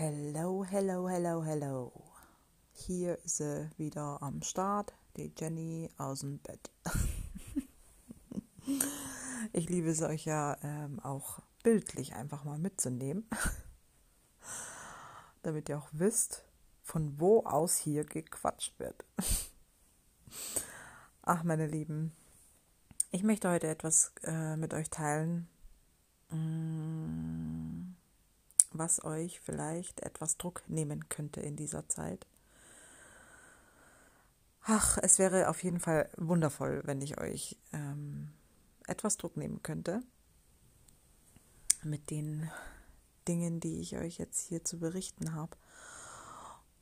Hello, hello, hello, hello. Hier ist sie wieder am Start, die Jenny aus dem Bett. ich liebe es euch ja ähm, auch bildlich einfach mal mitzunehmen, damit ihr auch wisst, von wo aus hier gequatscht wird. Ach, meine Lieben, ich möchte heute etwas äh, mit euch teilen. Mm was euch vielleicht etwas Druck nehmen könnte in dieser Zeit. Ach, es wäre auf jeden Fall wundervoll, wenn ich euch ähm, etwas Druck nehmen könnte mit den Dingen, die ich euch jetzt hier zu berichten habe.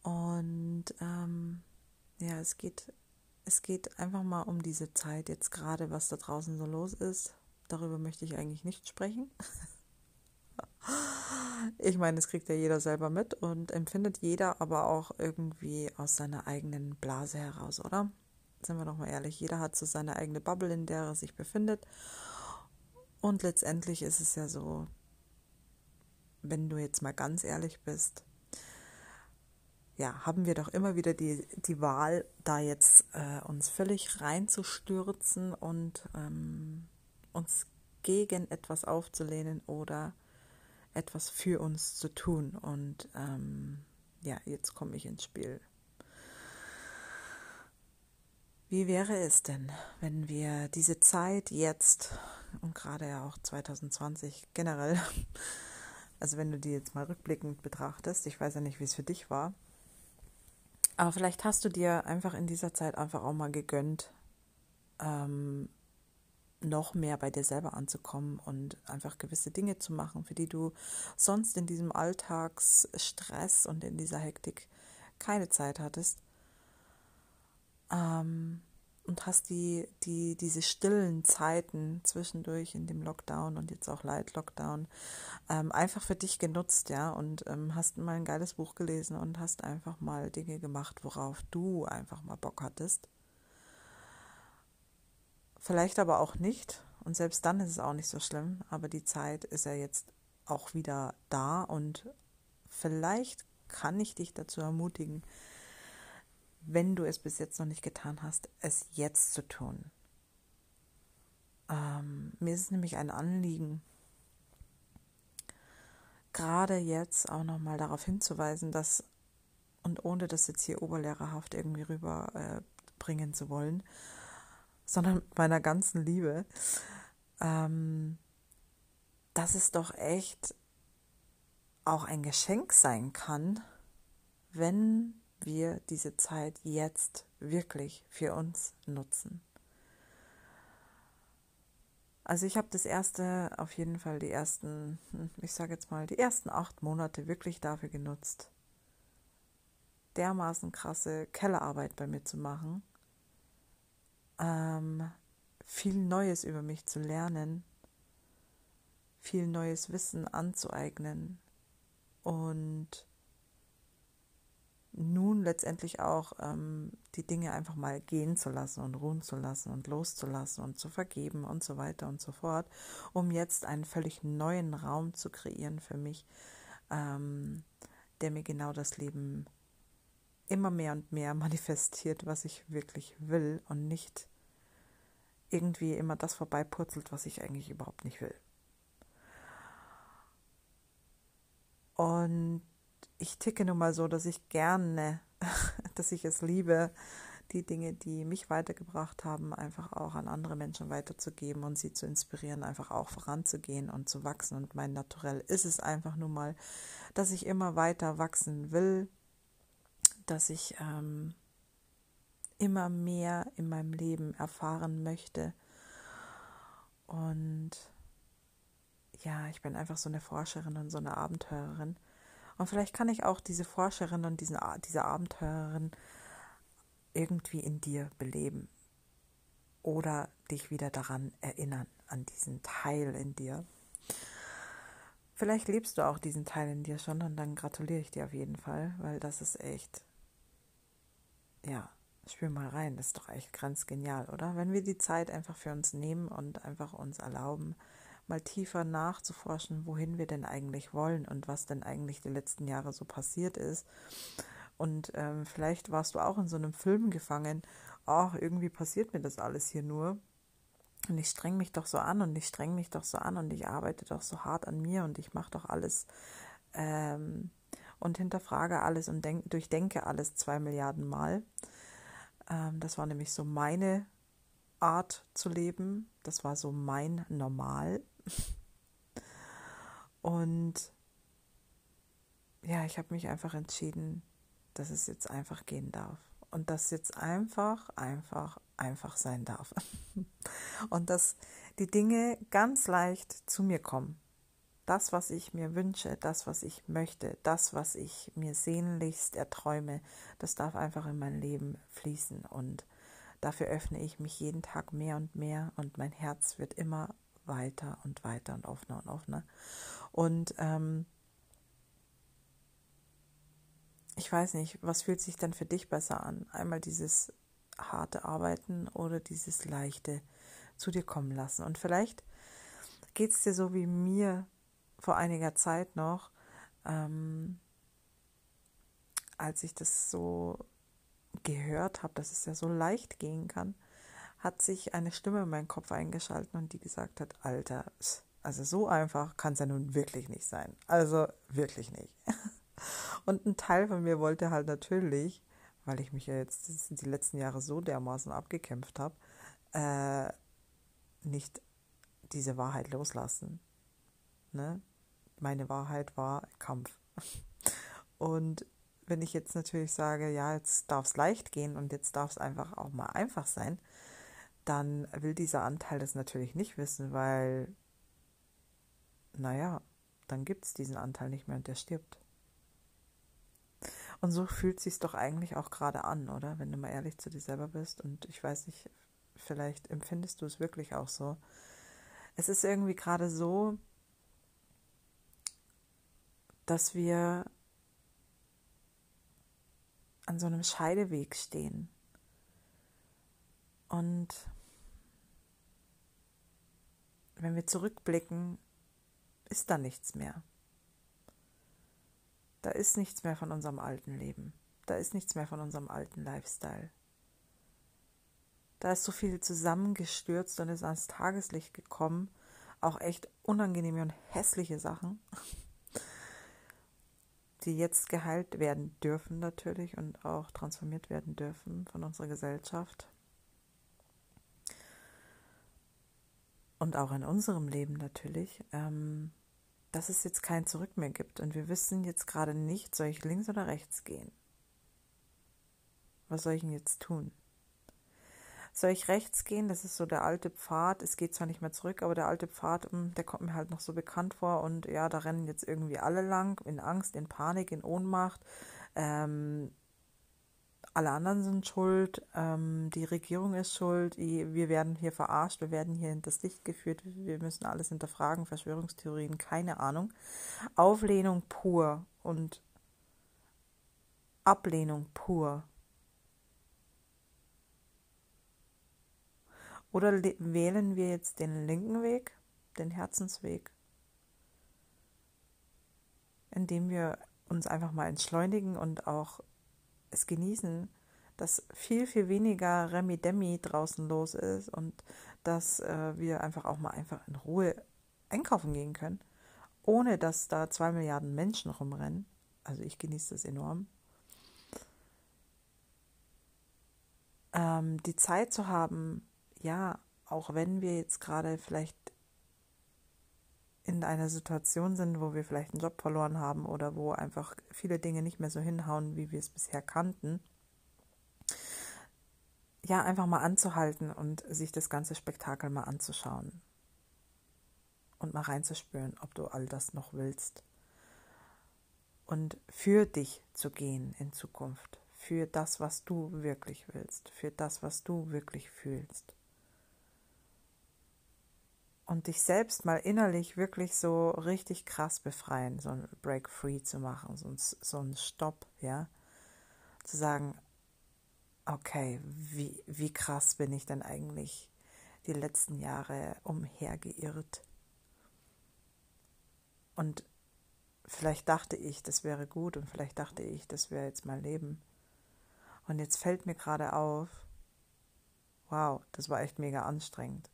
Und ähm, ja, es geht, es geht einfach mal um diese Zeit jetzt gerade, was da draußen so los ist. Darüber möchte ich eigentlich nicht sprechen. Ich meine, es kriegt ja jeder selber mit und empfindet jeder aber auch irgendwie aus seiner eigenen Blase heraus, oder? Sind wir doch mal ehrlich, jeder hat so seine eigene Bubble, in der er sich befindet. Und letztendlich ist es ja so, wenn du jetzt mal ganz ehrlich bist, ja, haben wir doch immer wieder die, die Wahl, da jetzt äh, uns völlig reinzustürzen und ähm, uns gegen etwas aufzulehnen oder etwas für uns zu tun. Und ähm, ja, jetzt komme ich ins Spiel. Wie wäre es denn, wenn wir diese Zeit jetzt und gerade ja auch 2020 generell, also wenn du die jetzt mal rückblickend betrachtest, ich weiß ja nicht, wie es für dich war, aber vielleicht hast du dir einfach in dieser Zeit einfach auch mal gegönnt, ähm, noch mehr bei dir selber anzukommen und einfach gewisse Dinge zu machen, für die du sonst in diesem Alltagsstress und in dieser Hektik keine Zeit hattest. Ähm, und hast die, die, diese stillen Zeiten zwischendurch in dem Lockdown und jetzt auch Light Lockdown ähm, einfach für dich genutzt, ja, und ähm, hast mal ein geiles Buch gelesen und hast einfach mal Dinge gemacht, worauf du einfach mal Bock hattest Vielleicht aber auch nicht. Und selbst dann ist es auch nicht so schlimm. Aber die Zeit ist ja jetzt auch wieder da. Und vielleicht kann ich dich dazu ermutigen, wenn du es bis jetzt noch nicht getan hast, es jetzt zu tun. Ähm, mir ist es nämlich ein Anliegen, gerade jetzt auch nochmal darauf hinzuweisen, dass, und ohne das jetzt hier oberlehrerhaft irgendwie rüberbringen äh, zu wollen, sondern meiner ganzen Liebe, ähm, dass es doch echt auch ein Geschenk sein kann, wenn wir diese Zeit jetzt wirklich für uns nutzen. Also ich habe das erste, auf jeden Fall die ersten, ich sage jetzt mal, die ersten acht Monate wirklich dafür genutzt, dermaßen krasse Kellerarbeit bei mir zu machen ähm, viel Neues über mich zu lernen, viel neues Wissen anzueignen und nun letztendlich auch ähm, die Dinge einfach mal gehen zu lassen und ruhen zu lassen und loszulassen und zu vergeben und so weiter und so fort, um jetzt einen völlig neuen Raum zu kreieren für mich, ähm, der mir genau das Leben immer mehr und mehr manifestiert, was ich wirklich will und nicht irgendwie immer das vorbeipurzelt, was ich eigentlich überhaupt nicht will. Und ich ticke nun mal so, dass ich gerne, dass ich es liebe, die Dinge, die mich weitergebracht haben, einfach auch an andere Menschen weiterzugeben und sie zu inspirieren, einfach auch voranzugehen und zu wachsen. Und mein Naturell ist es einfach nun mal, dass ich immer weiter wachsen will, dass ich ähm, immer mehr in meinem Leben erfahren möchte. Und ja, ich bin einfach so eine Forscherin und so eine Abenteurerin. Und vielleicht kann ich auch diese Forscherin und diesen, diese Abenteurerin irgendwie in dir beleben. Oder dich wieder daran erinnern, an diesen Teil in dir. Vielleicht lebst du auch diesen Teil in dir schon und dann gratuliere ich dir auf jeden Fall, weil das ist echt, ja, Spür mal rein, das ist doch echt ganz genial, oder? Wenn wir die Zeit einfach für uns nehmen und einfach uns erlauben, mal tiefer nachzuforschen, wohin wir denn eigentlich wollen und was denn eigentlich die letzten Jahre so passiert ist. Und ähm, vielleicht warst du auch in so einem Film gefangen, ach, irgendwie passiert mir das alles hier nur. Und ich streng mich doch so an und ich streng mich doch so an und ich arbeite doch so hart an mir und ich mache doch alles ähm, und hinterfrage alles und denk, durchdenke alles zwei Milliarden Mal. Ähm, das war nämlich so meine Art zu leben. Das war so mein Normal. Und ja, ich habe mich einfach entschieden, dass es jetzt einfach gehen darf. Und dass jetzt einfach, einfach, einfach sein darf. Und dass die Dinge ganz leicht zu mir kommen. Das, was ich mir wünsche, das, was ich möchte, das, was ich mir sehnlichst erträume, das darf einfach in mein Leben fließen. Und dafür öffne ich mich jeden Tag mehr und mehr und mein Herz wird immer weiter und weiter und offener und offener. Und ähm, ich weiß nicht, was fühlt sich dann für dich besser an? Einmal dieses harte Arbeiten oder dieses leichte zu dir kommen lassen. Und vielleicht geht es dir so wie mir vor einiger Zeit noch, ähm, als ich das so gehört habe, dass es ja so leicht gehen kann, hat sich eine Stimme in meinen Kopf eingeschaltet und die gesagt hat, Alter, also so einfach kann es ja nun wirklich nicht sein. Also wirklich nicht. Und ein Teil von mir wollte halt natürlich, weil ich mich ja jetzt die letzten Jahre so dermaßen abgekämpft habe, äh, nicht diese Wahrheit loslassen. Ne? Meine Wahrheit war Kampf. Und wenn ich jetzt natürlich sage, ja, jetzt darf es leicht gehen und jetzt darf es einfach auch mal einfach sein, dann will dieser Anteil das natürlich nicht wissen, weil, naja, dann gibt es diesen Anteil nicht mehr und der stirbt. Und so fühlt sich doch eigentlich auch gerade an, oder? Wenn du mal ehrlich zu dir selber bist. Und ich weiß nicht, vielleicht empfindest du es wirklich auch so. Es ist irgendwie gerade so, dass wir an so einem Scheideweg stehen. Und wenn wir zurückblicken, ist da nichts mehr. Da ist nichts mehr von unserem alten Leben. Da ist nichts mehr von unserem alten Lifestyle. Da ist so viel zusammengestürzt und ist ans Tageslicht gekommen. Auch echt unangenehme und hässliche Sachen, die jetzt geheilt werden dürfen natürlich und auch transformiert werden dürfen von unserer Gesellschaft. Und auch in unserem Leben natürlich. Ähm, dass es jetzt kein Zurück mehr gibt und wir wissen jetzt gerade nicht, soll ich links oder rechts gehen? Was soll ich denn jetzt tun? Soll ich rechts gehen? Das ist so der alte Pfad. Es geht zwar nicht mehr zurück, aber der alte Pfad, hm, der kommt mir halt noch so bekannt vor. Und ja, da rennen jetzt irgendwie alle lang, in Angst, in Panik, in Ohnmacht. Ähm, alle anderen sind schuld, ähm, die Regierung ist schuld, wir werden hier verarscht, wir werden hier hinters Licht geführt, wir müssen alles hinterfragen, Verschwörungstheorien, keine Ahnung. Auflehnung pur und Ablehnung pur. Oder wählen wir jetzt den linken Weg, den Herzensweg, indem wir uns einfach mal entschleunigen und auch es genießen, dass viel, viel weniger Remi-Demi draußen los ist und dass äh, wir einfach auch mal einfach in Ruhe einkaufen gehen können, ohne dass da zwei Milliarden Menschen rumrennen. Also ich genieße das enorm. Ähm, die Zeit zu haben, ja, auch wenn wir jetzt gerade vielleicht in einer Situation sind, wo wir vielleicht einen Job verloren haben oder wo einfach viele Dinge nicht mehr so hinhauen, wie wir es bisher kannten, ja, einfach mal anzuhalten und sich das ganze Spektakel mal anzuschauen und mal reinzuspüren, ob du all das noch willst. Und für dich zu gehen in Zukunft, für das, was du wirklich willst, für das, was du wirklich fühlst und dich selbst mal innerlich wirklich so richtig krass befreien, so ein Break Free zu machen, so ein, so ein Stopp, ja, zu sagen, okay, wie, wie krass bin ich denn eigentlich die letzten Jahre umhergeirrt Und vielleicht dachte ich, das wäre gut und vielleicht dachte ich, das wäre jetzt mein Leben. Und jetzt fällt mir gerade auf, wow, das war echt mega anstrengend.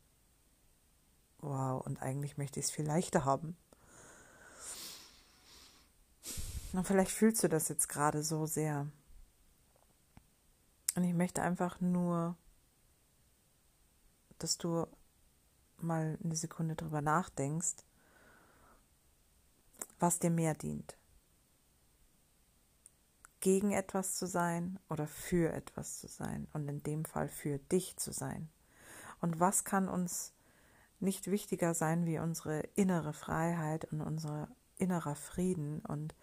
Wow, und eigentlich möchte ich es viel leichter haben. Und vielleicht fühlst du das jetzt gerade so sehr. Und ich möchte einfach nur, dass du mal eine Sekunde drüber nachdenkst, was dir mehr dient. Gegen etwas zu sein oder für etwas zu sein und in dem Fall für dich zu sein. Und was kann uns nicht wichtiger sein wie unsere innere Freiheit und unser innerer Frieden und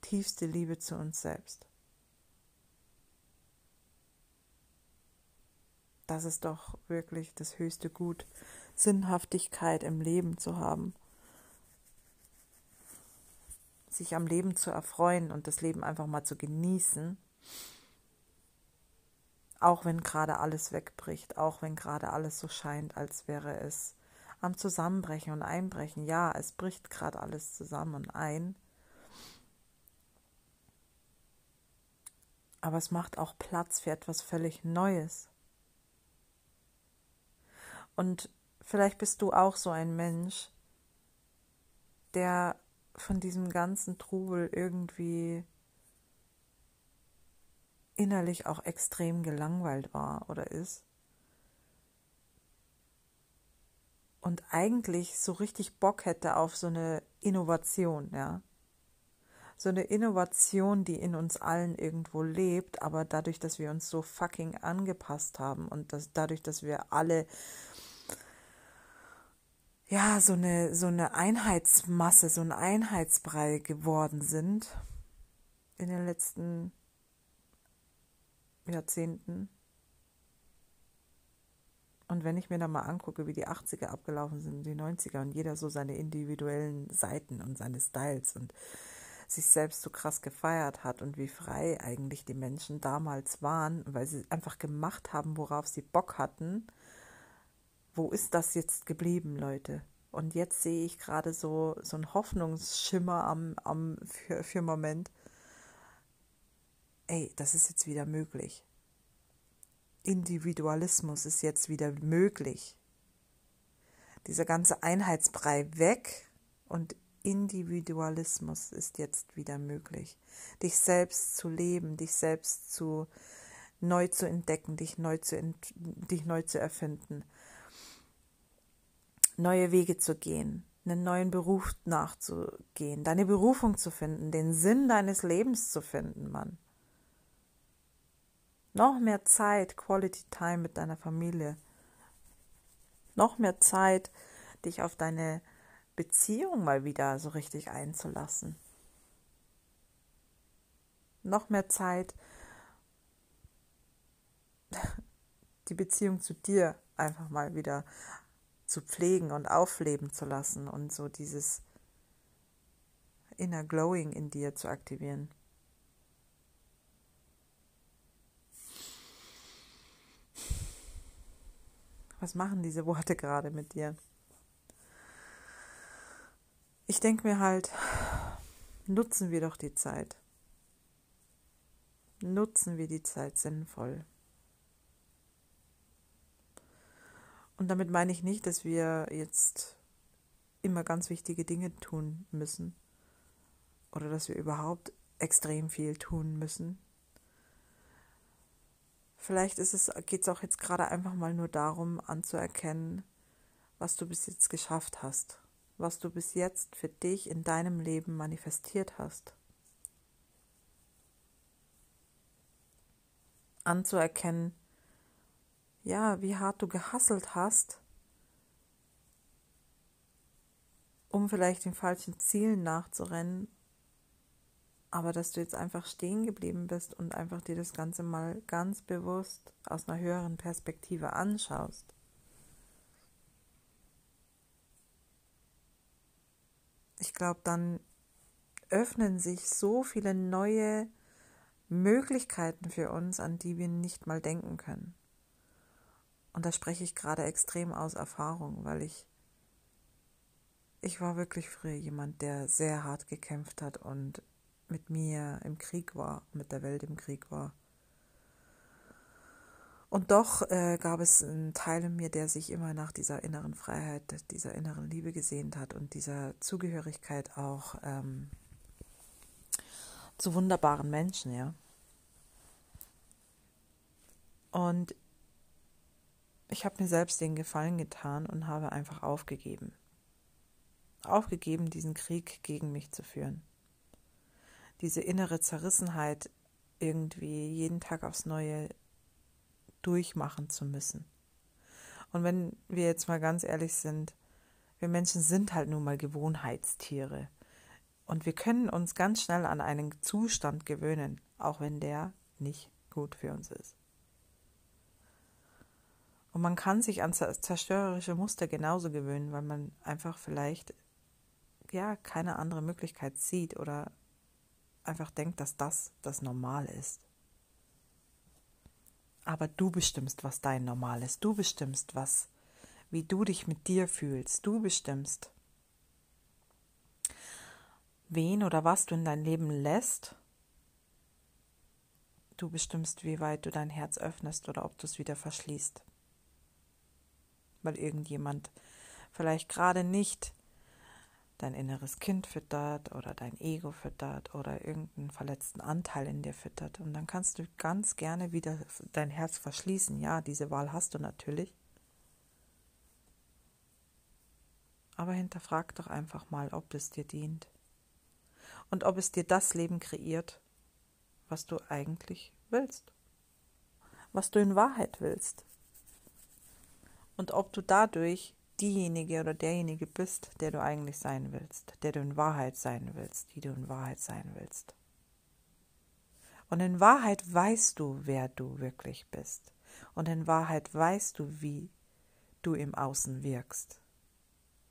tiefste Liebe zu uns selbst. Das ist doch wirklich das höchste Gut, Sinnhaftigkeit im Leben zu haben, sich am Leben zu erfreuen und das Leben einfach mal zu genießen, auch wenn gerade alles wegbricht, auch wenn gerade alles so scheint, als wäre es am Zusammenbrechen und Einbrechen. Ja, es bricht gerade alles zusammen und ein. Aber es macht auch Platz für etwas völlig Neues. Und vielleicht bist du auch so ein Mensch, der von diesem ganzen Trubel irgendwie innerlich auch extrem gelangweilt war oder ist. Und eigentlich so richtig Bock hätte auf so eine Innovation, ja. So eine Innovation, die in uns allen irgendwo lebt, aber dadurch, dass wir uns so fucking angepasst haben und dass, dadurch, dass wir alle ja, so eine, so eine Einheitsmasse, so ein Einheitsbrei geworden sind in den letzten Jahrzehnten. Und wenn ich mir dann mal angucke, wie die 80er abgelaufen sind, die 90er und jeder so seine individuellen Seiten und seine Styles und sich selbst so krass gefeiert hat und wie frei eigentlich die Menschen damals waren, weil sie einfach gemacht haben, worauf sie Bock hatten wo ist das jetzt geblieben, Leute? Und jetzt sehe ich gerade so, so einen Hoffnungsschimmer am, am, für, für Moment. Ey, das ist jetzt wieder möglich. Individualismus ist jetzt wieder möglich. Dieser ganze Einheitsbrei weg und Individualismus ist jetzt wieder möglich. Dich selbst zu leben, dich selbst zu neu zu entdecken, dich neu zu, dich neu zu erfinden neue Wege zu gehen, einen neuen Beruf nachzugehen, deine Berufung zu finden, den Sinn deines Lebens zu finden, Mann. Noch mehr Zeit, Quality Time mit deiner Familie. Noch mehr Zeit, dich auf deine Beziehung mal wieder so richtig einzulassen. Noch mehr Zeit, die Beziehung zu dir einfach mal wieder zu pflegen und aufleben zu lassen und so dieses inner Glowing in dir zu aktivieren. Was machen diese Worte gerade mit dir? Ich denke mir halt, nutzen wir doch die Zeit. Nutzen wir die Zeit sinnvoll. Und damit meine ich nicht, dass wir jetzt immer ganz wichtige Dinge tun müssen oder dass wir überhaupt extrem viel tun müssen. Vielleicht geht es auch jetzt gerade einfach mal nur darum, anzuerkennen, was du bis jetzt geschafft hast, was du bis jetzt für dich in deinem Leben manifestiert hast. Anzuerkennen, ja, wie hart du gehasselt hast, um vielleicht den falschen Zielen nachzurennen, aber dass du jetzt einfach stehen geblieben bist und einfach dir das Ganze mal ganz bewusst aus einer höheren Perspektive anschaust. Ich glaube, dann öffnen sich so viele neue Möglichkeiten für uns, an die wir nicht mal denken können. Und da spreche ich gerade extrem aus Erfahrung, weil ich ich war wirklich früher jemand, der sehr hart gekämpft hat und mit mir im Krieg war, mit der Welt im Krieg war. Und doch äh, gab es einen Teil in mir, der sich immer nach dieser inneren Freiheit, dieser inneren Liebe gesehnt hat und dieser Zugehörigkeit auch ähm, zu wunderbaren Menschen, ja. Und ich habe mir selbst den Gefallen getan und habe einfach aufgegeben. Aufgegeben, diesen Krieg gegen mich zu führen. Diese innere Zerrissenheit irgendwie jeden Tag aufs Neue durchmachen zu müssen. Und wenn wir jetzt mal ganz ehrlich sind, wir Menschen sind halt nun mal Gewohnheitstiere. Und wir können uns ganz schnell an einen Zustand gewöhnen, auch wenn der nicht gut für uns ist. Und man kann sich an zerstörerische Muster genauso gewöhnen, weil man einfach vielleicht ja keine andere Möglichkeit sieht oder einfach denkt, dass das das Normal ist. Aber du bestimmst, was dein Normal ist. Du bestimmst, was, wie du dich mit dir fühlst. Du bestimmst, wen oder was du in dein Leben lässt. Du bestimmst, wie weit du dein Herz öffnest oder ob du es wieder verschließt. Weil irgendjemand vielleicht gerade nicht dein inneres Kind füttert oder dein Ego füttert oder irgendeinen verletzten Anteil in dir füttert. Und dann kannst du ganz gerne wieder dein Herz verschließen. Ja, diese Wahl hast du natürlich. Aber hinterfrag doch einfach mal, ob es dir dient und ob es dir das Leben kreiert, was du eigentlich willst, was du in Wahrheit willst. Und ob du dadurch diejenige oder derjenige bist, der du eigentlich sein willst, der du in Wahrheit sein willst, die du in Wahrheit sein willst. Und in Wahrheit weißt du, wer du wirklich bist. Und in Wahrheit weißt du, wie du im Außen wirkst.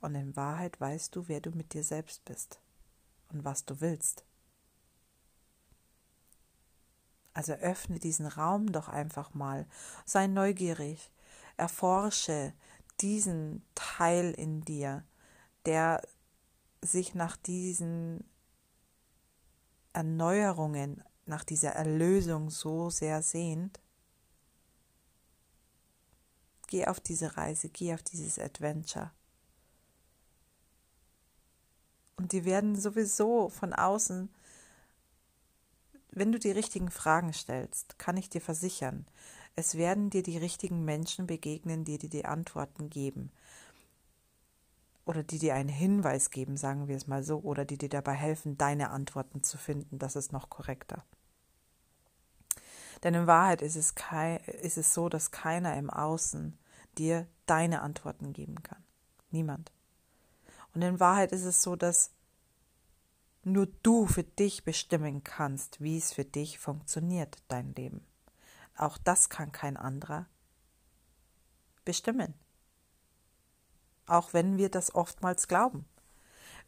Und in Wahrheit weißt du, wer du mit dir selbst bist und was du willst. Also öffne diesen Raum doch einfach mal, sei neugierig, erforsche diesen Teil in dir, der sich nach diesen Erneuerungen, nach dieser Erlösung so sehr sehnt. Geh auf diese Reise, geh auf dieses Adventure. Und die werden sowieso von außen, wenn du die richtigen Fragen stellst, kann ich dir versichern, es werden dir die richtigen Menschen begegnen, die dir die Antworten geben. Oder die dir einen Hinweis geben, sagen wir es mal so, oder die dir dabei helfen, deine Antworten zu finden. Das ist noch korrekter. Denn in Wahrheit ist es, ist es so, dass keiner im Außen dir deine Antworten geben kann. Niemand. Und in Wahrheit ist es so, dass nur du für dich bestimmen kannst, wie es für dich funktioniert, dein Leben. Auch das kann kein anderer bestimmen. Auch wenn wir das oftmals glauben.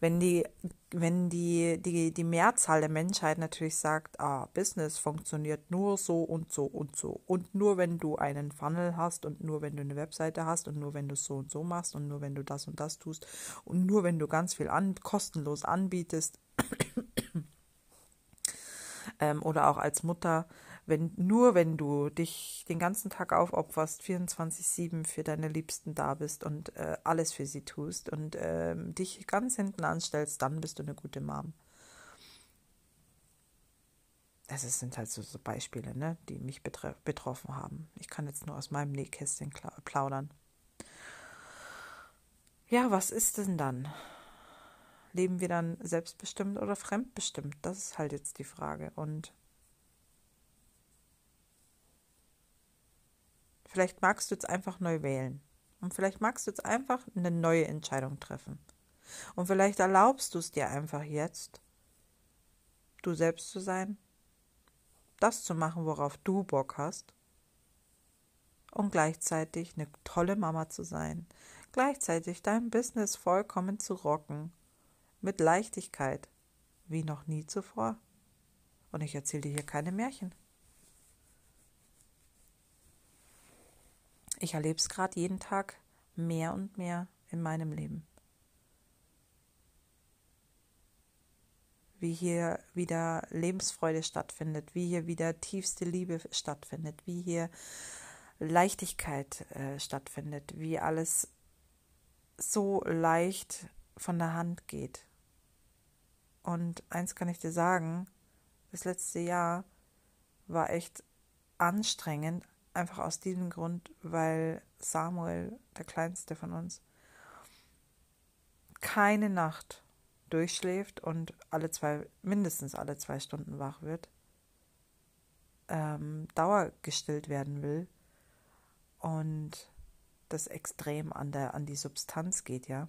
Wenn die, wenn die, die, die Mehrzahl der Menschheit natürlich sagt, ah, Business funktioniert nur so und so und so. Und nur wenn du einen Funnel hast und nur wenn du eine Webseite hast und nur wenn du so und so machst und nur wenn du das und das tust und nur wenn du ganz viel an, kostenlos anbietest ähm, oder auch als Mutter wenn nur wenn du dich den ganzen Tag aufopferst, 24/7 für deine Liebsten da bist und äh, alles für sie tust und äh, dich ganz hinten anstellst, dann bist du eine gute Mom. Das sind halt so, so Beispiele, ne, die mich betroffen haben. Ich kann jetzt nur aus meinem Nähkästchen plaudern. Ja, was ist denn dann? Leben wir dann selbstbestimmt oder fremdbestimmt? Das ist halt jetzt die Frage. Und Vielleicht magst du jetzt einfach neu wählen. Und vielleicht magst du jetzt einfach eine neue Entscheidung treffen. Und vielleicht erlaubst du es dir einfach jetzt, du selbst zu sein, das zu machen, worauf du Bock hast. Und gleichzeitig eine tolle Mama zu sein. Gleichzeitig dein Business vollkommen zu rocken. Mit Leichtigkeit. Wie noch nie zuvor. Und ich erzähle dir hier keine Märchen. Ich erlebe es gerade jeden Tag mehr und mehr in meinem Leben. wie hier wieder Lebensfreude stattfindet, wie hier wieder tiefste Liebe stattfindet, wie hier Leichtigkeit äh, stattfindet, wie alles so leicht von der Hand geht. Und eins kann ich dir sagen, das letzte Jahr war echt anstrengend, einfach aus diesem Grund, weil Samuel, der kleinste von uns, keine Nacht durchschläft und alle zwei, mindestens alle zwei Stunden wach wird, ähm, dauergestillt werden will und das extrem an, der, an die Substanz geht, ja.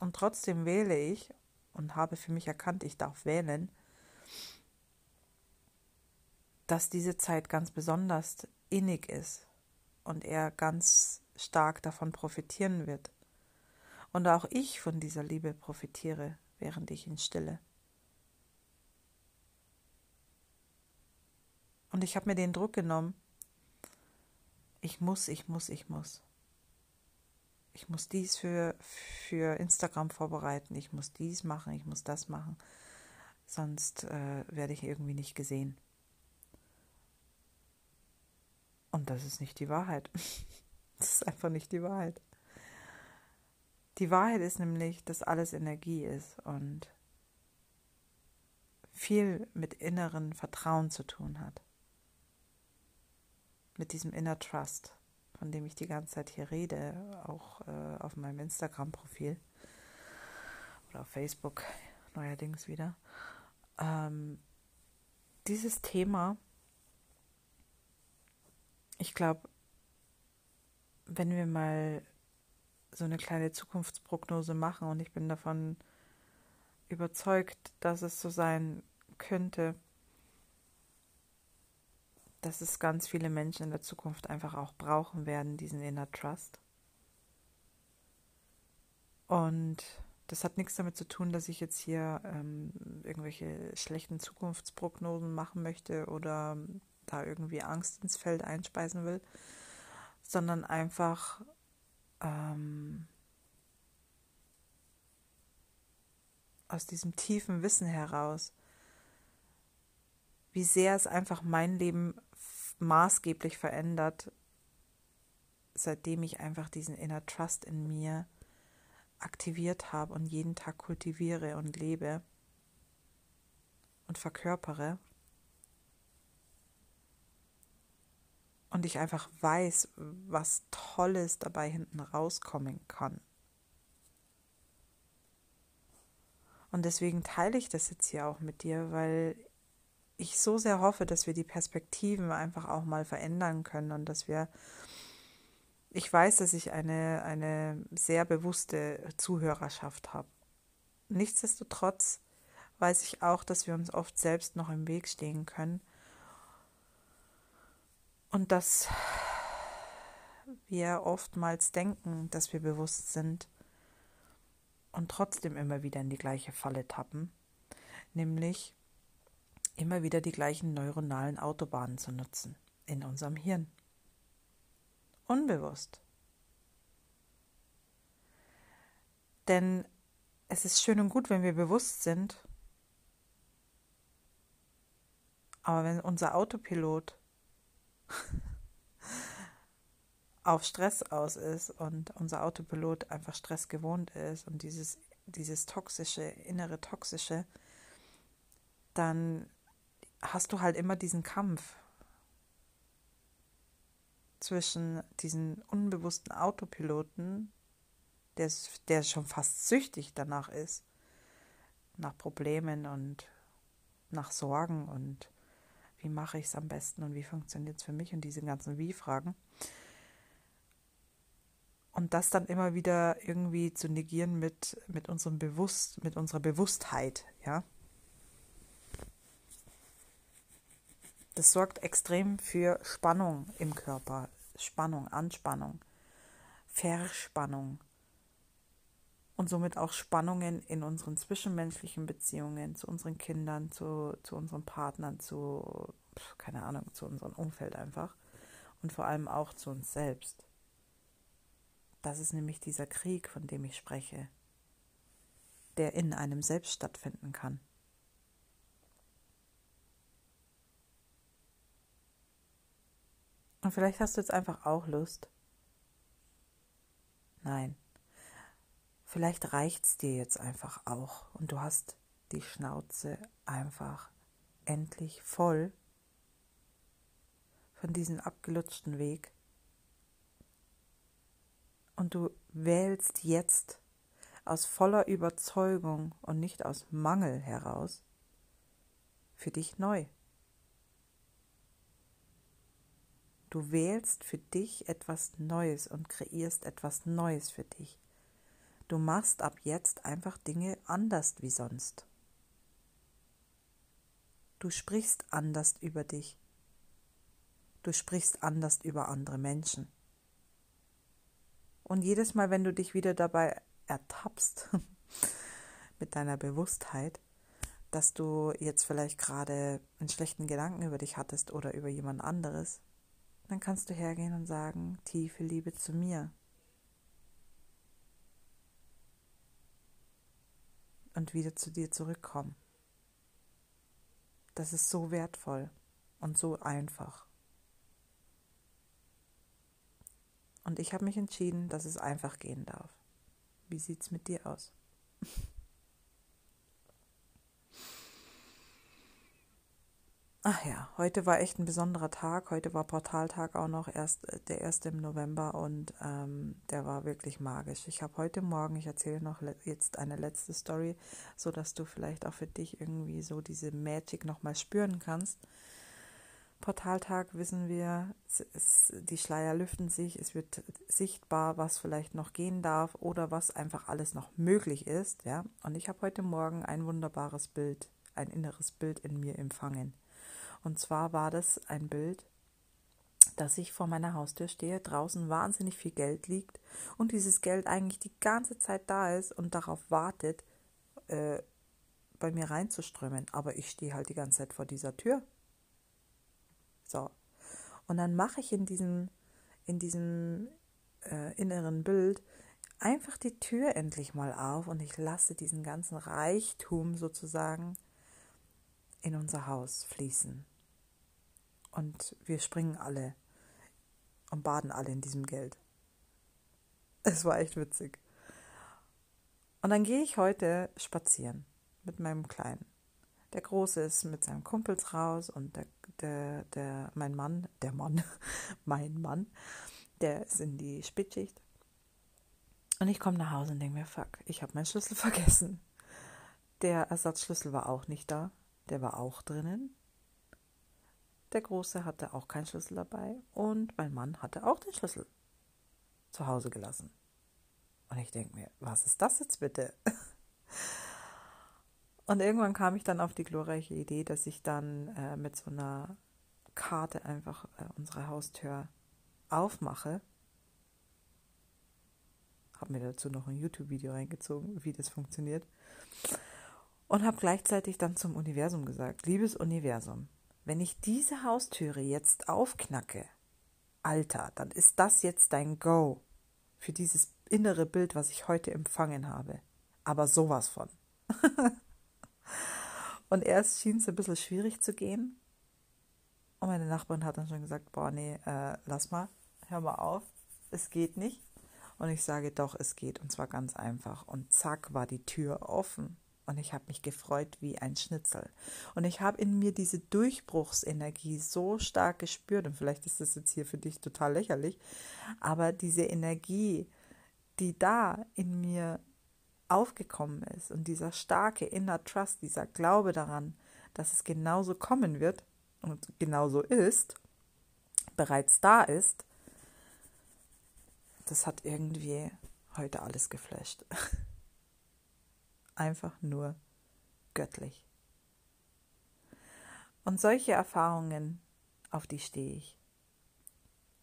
Und trotzdem wähle ich und habe für mich erkannt, ich darf wählen, dass diese Zeit ganz besonders innig ist und er ganz stark davon profitieren wird. Und auch ich von dieser Liebe profitiere, während ich ihn stille. Und ich habe mir den Druck genommen, ich muss, ich muss, ich muss. Ich muss dies für, für Instagram vorbereiten, ich muss dies machen, ich muss das machen, sonst äh, werde ich irgendwie nicht gesehen. Und das ist nicht die Wahrheit. Das ist einfach nicht die Wahrheit. Die Wahrheit ist nämlich, dass alles Energie ist und viel mit inneren Vertrauen zu tun hat mit diesem Inner Trust, von dem ich die ganze Zeit hier rede, auch äh, auf meinem Instagram-Profil oder auf Facebook neuerdings wieder. Ähm, dieses Thema, ich glaube, wenn wir mal so eine kleine Zukunftsprognose machen und ich bin davon überzeugt, dass es so sein könnte, dass es ganz viele Menschen in der Zukunft einfach auch brauchen werden, diesen Inner Trust. Und das hat nichts damit zu tun, dass ich jetzt hier ähm, irgendwelche schlechten Zukunftsprognosen machen möchte oder da irgendwie Angst ins Feld einspeisen will, sondern einfach ähm, aus diesem tiefen Wissen heraus, wie sehr es einfach mein Leben maßgeblich verändert, seitdem ich einfach diesen Inner Trust in mir aktiviert habe und jeden Tag kultiviere und lebe und verkörpere. Und ich einfach weiß, was Tolles dabei hinten rauskommen kann. Und deswegen teile ich das jetzt hier auch mit dir, weil ich so sehr hoffe, dass wir die Perspektiven einfach auch mal verändern können und dass wir, ich weiß, dass ich eine, eine sehr bewusste Zuhörerschaft habe. Nichtsdestotrotz weiß ich auch, dass wir uns oft selbst noch im Weg stehen können und dass wir oftmals denken, dass wir bewusst sind und trotzdem immer wieder in die gleiche Falle tappen, nämlich immer wieder die gleichen neuronalen Autobahnen zu nutzen in unserem Hirn. Unbewusst. Denn es ist schön und gut, wenn wir bewusst sind, aber wenn unser Autopilot auf Stress aus ist und unser Autopilot einfach Stress gewohnt ist und dieses, dieses toxische, innere toxische, dann hast du halt immer diesen Kampf zwischen diesen unbewussten Autopiloten, der, der schon fast süchtig danach ist, nach Problemen und nach Sorgen und wie mache ich es am besten und wie funktioniert es für mich und diese ganzen Wie-Fragen. Und das dann immer wieder irgendwie zu negieren mit, mit unserem Bewusst, mit unserer Bewusstheit, ja. Das sorgt extrem für Spannung im Körper. Spannung, Anspannung, Verspannung und somit auch Spannungen in unseren zwischenmenschlichen Beziehungen zu unseren Kindern, zu, zu unseren Partnern, zu, keine Ahnung, zu unserem Umfeld einfach und vor allem auch zu uns selbst. Das ist nämlich dieser Krieg, von dem ich spreche. der in einem selbst stattfinden kann. Und vielleicht hast du jetzt einfach auch Lust. Nein. Vielleicht reicht es dir jetzt einfach auch und du hast die Schnauze einfach endlich voll von diesem abgelutschten Weg. Und du wählst jetzt aus voller Überzeugung und nicht aus Mangel heraus für dich neu. Du wählst für dich etwas Neues und kreierst etwas Neues für dich. Du machst ab jetzt einfach Dinge anders wie sonst. Du sprichst anders über dich. Du sprichst anders über andere Menschen. Und jedes Mal, wenn du dich wieder dabei ertappst, mit deiner Bewusstheit, dass du jetzt vielleicht gerade einen schlechten Gedanken über dich hattest oder über jemand anderes, dann kannst du hergehen und sagen, tiefe Liebe zu mir. Und wieder zu dir zurückkommen. Das ist so wertvoll und so einfach. Und ich habe mich entschieden, dass es einfach gehen darf. Wie sieht es mit dir aus? Ach ja, heute war echt ein besonderer Tag. Heute war Portaltag auch noch, erst äh, der erste im November und ähm, der war wirklich magisch. Ich habe heute Morgen, ich erzähle noch jetzt eine letzte Story, so dass du vielleicht auch für dich irgendwie so diese Magic nochmal spüren kannst. Portaltag wissen wir, es, die Schleier lüften sich, es wird sichtbar, was vielleicht noch gehen darf oder was einfach alles noch möglich ist, ja. Und ich habe heute Morgen ein wunderbares Bild, ein inneres Bild in mir empfangen. Und zwar war das ein Bild, dass ich vor meiner Haustür stehe, draußen wahnsinnig viel Geld liegt und dieses Geld eigentlich die ganze Zeit da ist und darauf wartet, äh, bei mir reinzuströmen. Aber ich stehe halt die ganze Zeit vor dieser Tür. So. Und dann mache ich in diesem, in diesem äh, inneren Bild einfach die Tür endlich mal auf und ich lasse diesen ganzen Reichtum sozusagen in unser Haus fließen. Und wir springen alle und baden alle in diesem Geld. Es war echt witzig. Und dann gehe ich heute spazieren mit meinem Kleinen. Der Große ist mit seinen Kumpels raus und der, der, der, mein Mann, der Mann, mein Mann, der ist in die Spätschicht. Und ich komme nach Hause und denke mir, fuck, ich habe meinen Schlüssel vergessen. Der Ersatzschlüssel war auch nicht da der war auch drinnen. Der Große hatte auch keinen Schlüssel dabei und mein Mann hatte auch den Schlüssel zu Hause gelassen. Und ich denke mir, was ist das jetzt bitte? Und irgendwann kam ich dann auf die glorreiche Idee, dass ich dann äh, mit so einer Karte einfach äh, unsere Haustür aufmache. Habe mir dazu noch ein YouTube-Video reingezogen, wie das funktioniert und habe gleichzeitig dann zum Universum gesagt, liebes Universum, wenn ich diese Haustüre jetzt aufknacke, Alter, dann ist das jetzt dein Go für dieses innere Bild, was ich heute empfangen habe. Aber sowas von. und erst schien es ein bisschen schwierig zu gehen. Und meine Nachbarin hat dann schon gesagt, boah, nee, äh, lass mal, hör mal auf, es geht nicht. Und ich sage doch, es geht, und zwar ganz einfach. Und zack war die Tür offen. Und ich habe mich gefreut wie ein Schnitzel. Und ich habe in mir diese Durchbruchsenergie so stark gespürt. Und vielleicht ist das jetzt hier für dich total lächerlich. Aber diese Energie, die da in mir aufgekommen ist und dieser starke Inner Trust, dieser Glaube daran, dass es genauso kommen wird und genauso ist, bereits da ist, das hat irgendwie heute alles geflasht. einfach nur göttlich. Und solche Erfahrungen, auf die stehe ich.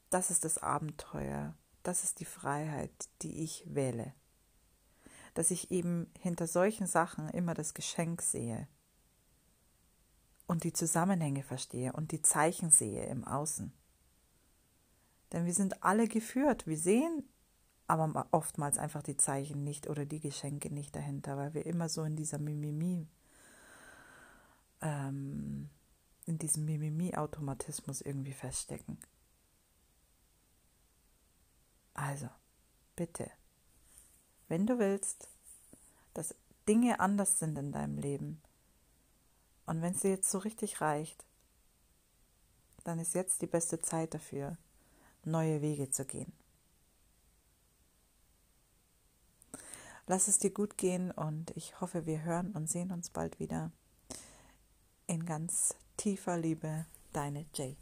Das ist das Abenteuer, das ist die Freiheit, die ich wähle. Dass ich eben hinter solchen Sachen immer das Geschenk sehe und die Zusammenhänge verstehe und die Zeichen sehe im Außen. Denn wir sind alle geführt, wir sehen aber oftmals einfach die Zeichen nicht oder die Geschenke nicht dahinter, weil wir immer so in dieser Mimimi, ähm, in diesem Mimimi-Automatismus irgendwie feststecken. Also, bitte, wenn du willst, dass Dinge anders sind in deinem Leben und wenn es dir jetzt so richtig reicht, dann ist jetzt die beste Zeit dafür, neue Wege zu gehen. Lass es dir gut gehen und ich hoffe, wir hören und sehen uns bald wieder. In ganz tiefer Liebe, deine Jay.